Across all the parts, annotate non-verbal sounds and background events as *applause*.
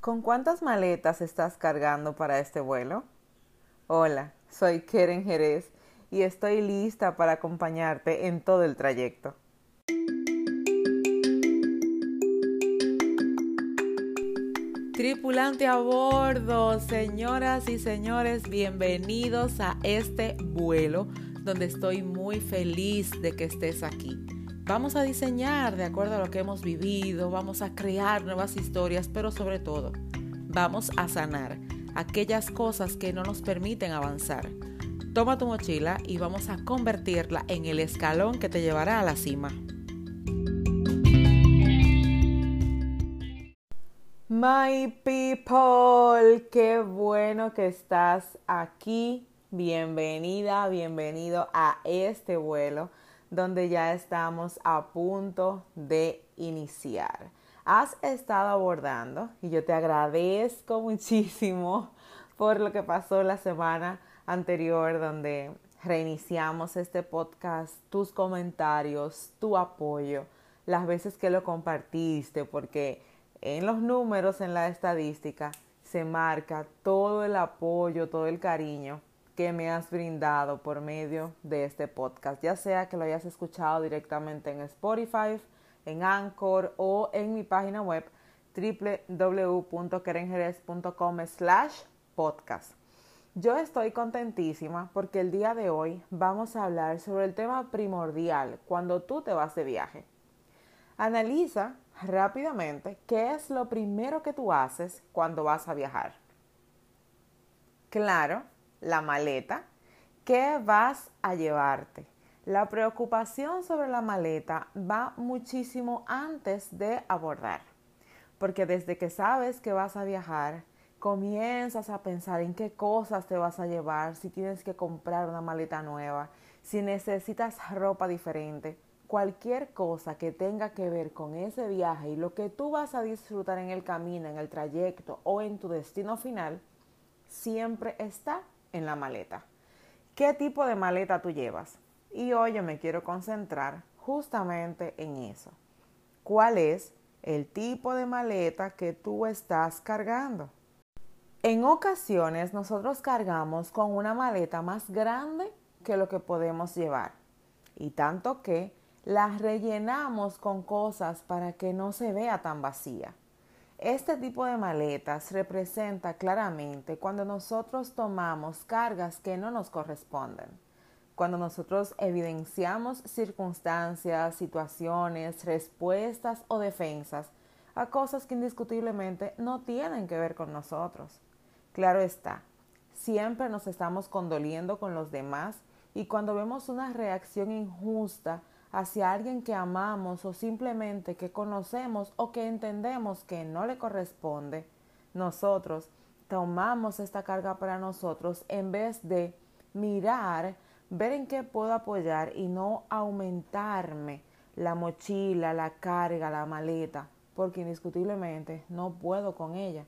¿Con cuántas maletas estás cargando para este vuelo? Hola, soy Keren Jerez y estoy lista para acompañarte en todo el trayecto. Tripulante a bordo, señoras y señores, bienvenidos a este vuelo donde estoy muy feliz de que estés aquí. Vamos a diseñar de acuerdo a lo que hemos vivido, vamos a crear nuevas historias, pero sobre todo, vamos a sanar aquellas cosas que no nos permiten avanzar. Toma tu mochila y vamos a convertirla en el escalón que te llevará a la cima. My people, qué bueno que estás aquí. Bienvenida, bienvenido a este vuelo donde ya estamos a punto de iniciar. Has estado abordando y yo te agradezco muchísimo *laughs* por lo que pasó la semana anterior donde reiniciamos este podcast, tus comentarios, tu apoyo, las veces que lo compartiste, porque en los números, en la estadística, se marca todo el apoyo, todo el cariño que me has brindado por medio de este podcast, ya sea que lo hayas escuchado directamente en Spotify, en Anchor o en mi página web www.kerenjerez.com slash podcast. Yo estoy contentísima porque el día de hoy vamos a hablar sobre el tema primordial cuando tú te vas de viaje. Analiza rápidamente qué es lo primero que tú haces cuando vas a viajar. Claro, la maleta, ¿qué vas a llevarte? La preocupación sobre la maleta va muchísimo antes de abordar, porque desde que sabes que vas a viajar, comienzas a pensar en qué cosas te vas a llevar, si tienes que comprar una maleta nueva, si necesitas ropa diferente, cualquier cosa que tenga que ver con ese viaje y lo que tú vas a disfrutar en el camino, en el trayecto o en tu destino final, siempre está en la maleta. ¿Qué tipo de maleta tú llevas? Y hoy yo me quiero concentrar justamente en eso. ¿Cuál es el tipo de maleta que tú estás cargando? En ocasiones nosotros cargamos con una maleta más grande que lo que podemos llevar. Y tanto que la rellenamos con cosas para que no se vea tan vacía. Este tipo de maletas representa claramente cuando nosotros tomamos cargas que no nos corresponden, cuando nosotros evidenciamos circunstancias, situaciones, respuestas o defensas a cosas que indiscutiblemente no tienen que ver con nosotros. Claro está, siempre nos estamos condoliendo con los demás y cuando vemos una reacción injusta hacia alguien que amamos o simplemente que conocemos o que entendemos que no le corresponde, nosotros tomamos esta carga para nosotros en vez de mirar, ver en qué puedo apoyar y no aumentarme la mochila, la carga, la maleta, porque indiscutiblemente no puedo con ella.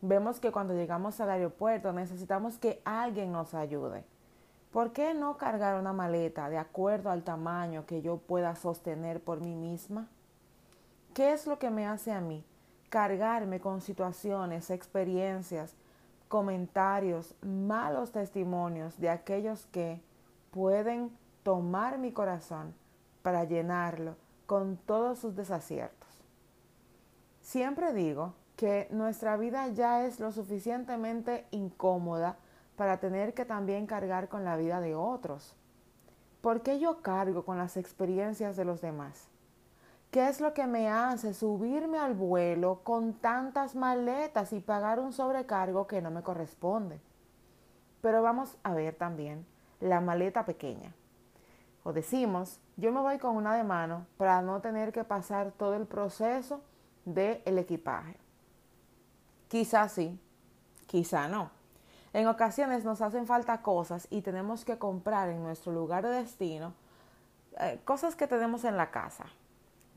Vemos que cuando llegamos al aeropuerto necesitamos que alguien nos ayude. ¿Por qué no cargar una maleta de acuerdo al tamaño que yo pueda sostener por mí misma? ¿Qué es lo que me hace a mí cargarme con situaciones, experiencias, comentarios, malos testimonios de aquellos que pueden tomar mi corazón para llenarlo con todos sus desaciertos? Siempre digo que nuestra vida ya es lo suficientemente incómoda para tener que también cargar con la vida de otros? ¿Por qué yo cargo con las experiencias de los demás? ¿Qué es lo que me hace subirme al vuelo con tantas maletas y pagar un sobrecargo que no me corresponde? Pero vamos a ver también la maleta pequeña. O decimos, yo me voy con una de mano para no tener que pasar todo el proceso del el equipaje. Quizá sí, quizá no. En ocasiones nos hacen falta cosas y tenemos que comprar en nuestro lugar de destino eh, cosas que tenemos en la casa.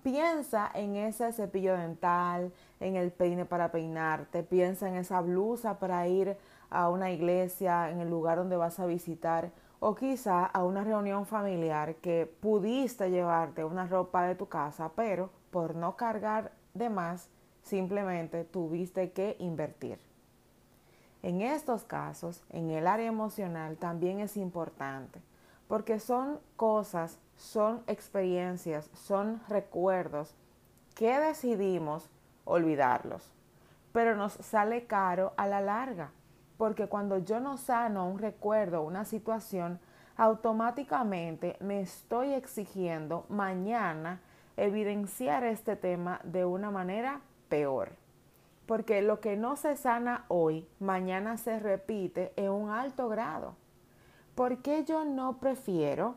Piensa en ese cepillo dental, en el peine para peinarte, piensa en esa blusa para ir a una iglesia, en el lugar donde vas a visitar o quizá a una reunión familiar que pudiste llevarte una ropa de tu casa, pero por no cargar de más, simplemente tuviste que invertir. En estos casos, en el área emocional también es importante, porque son cosas, son experiencias, son recuerdos que decidimos olvidarlos, pero nos sale caro a la larga, porque cuando yo no sano un recuerdo, una situación, automáticamente me estoy exigiendo mañana evidenciar este tema de una manera peor. Porque lo que no se sana hoy, mañana se repite en un alto grado. ¿Por qué yo no prefiero?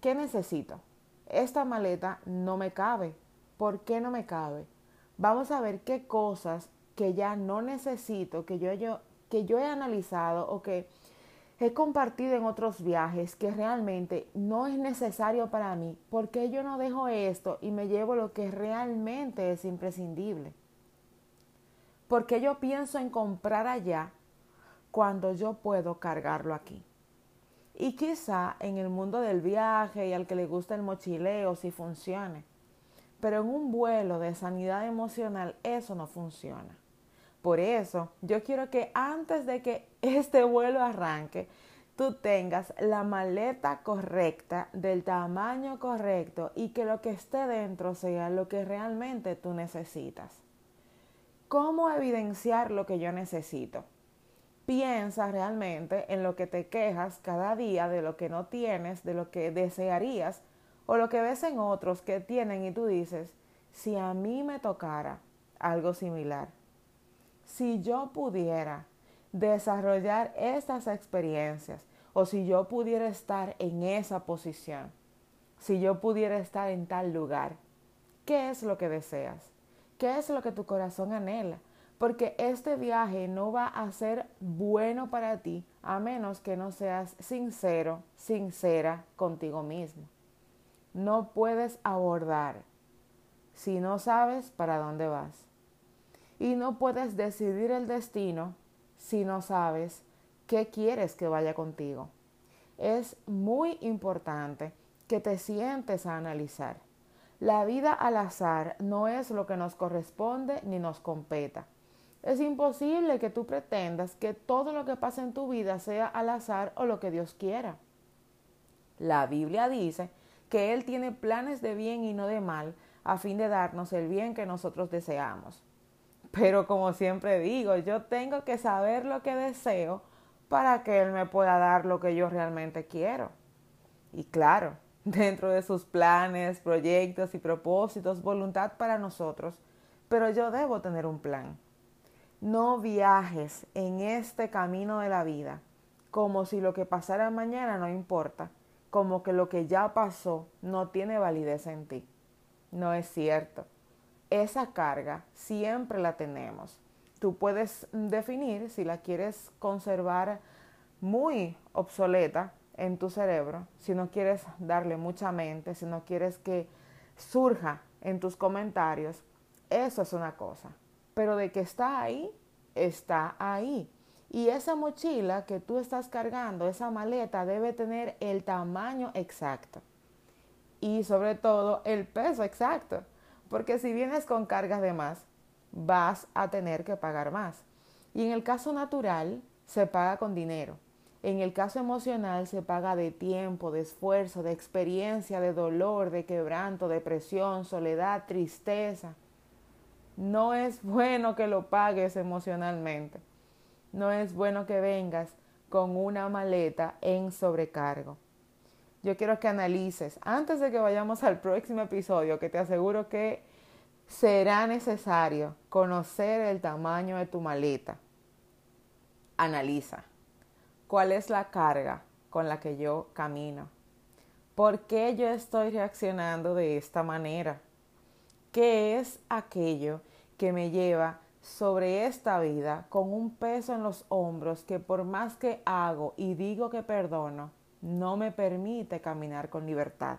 ¿Qué necesito? Esta maleta no me cabe. ¿Por qué no me cabe? Vamos a ver qué cosas que ya no necesito, que yo, yo, que yo he analizado o que he compartido en otros viajes que realmente no es necesario para mí. ¿Por qué yo no dejo esto y me llevo lo que realmente es imprescindible? Porque yo pienso en comprar allá cuando yo puedo cargarlo aquí? Y quizá en el mundo del viaje y al que le gusta el mochileo sí funcione. Pero en un vuelo de sanidad emocional eso no funciona. Por eso, yo quiero que antes de que *laughs* este vuelo arranque, tú tengas la maleta correcta, del tamaño correcto y que lo que esté dentro sea lo que realmente tú necesitas. ¿Cómo evidenciar lo que yo necesito? Piensa realmente en lo que te quejas cada día de lo que no tienes, de lo que desearías o lo que ves en otros que tienen y tú dices, si a mí me tocara algo similar si yo pudiera desarrollar estas experiencias o si yo pudiera estar en esa posición, si yo pudiera estar en tal lugar, ¿qué es lo que deseas? ¿Qué es lo que tu corazón anhela? Porque este viaje no va a ser bueno para ti a menos que no seas sincero, sincera contigo mismo. No puedes abordar si no sabes para dónde vas. Y no puedes decidir el destino si no sabes qué quieres que vaya contigo. Es muy importante que te sientes a analizar. La vida al azar no es lo que nos corresponde ni nos competa. Es imposible que tú pretendas que todo lo que pasa en tu vida sea al azar o lo que Dios quiera. La Biblia dice que Él tiene planes de bien y no de mal a fin de darnos el bien que nosotros deseamos. Pero como siempre digo, yo tengo que saber lo que deseo para que Él me pueda dar lo que yo realmente quiero. Y claro, *laughs* dentro de sus planes, proyectos y propósitos, voluntad para nosotros, pero yo debo tener un plan. No viajes en este camino de la vida como si lo que pasara mañana no importa, como que lo que ya pasó no tiene validez en ti. No es cierto esa carga siempre la tenemos. Tú puedes definir si la quieres conservar muy obsoleta en tu cerebro, si no quieres darle mucha mente, si no quieres que surja en tus comentarios, eso es una cosa. Pero de que está ahí, está ahí. Y esa mochila que tú estás cargando, esa maleta, debe tener el tamaño exacto. Y sobre todo el peso exacto. Porque si vienes con cargas de más, vas a tener que pagar más. Y en el caso natural, se paga con dinero. En el caso emocional, se paga de tiempo, de esfuerzo, de experiencia, de dolor, de quebranto, depresión, soledad, tristeza. No es *laughs* bueno que lo pagues emocionalmente. No es bueno que vengas con una maleta en sobrecargo yo quiero que analices antes de que vayamos al próximo episodio, que te aseguro que será necesario conocer el tamaño de tu maleta. Analiza cuál es la carga con la que yo camino. ¿Por qué yo estoy reaccionando de esta manera? ¿Qué es aquello que me lleva sobre esta vida con un peso en los hombros que por más que hago y digo que perdono, no me permite caminar con libertad.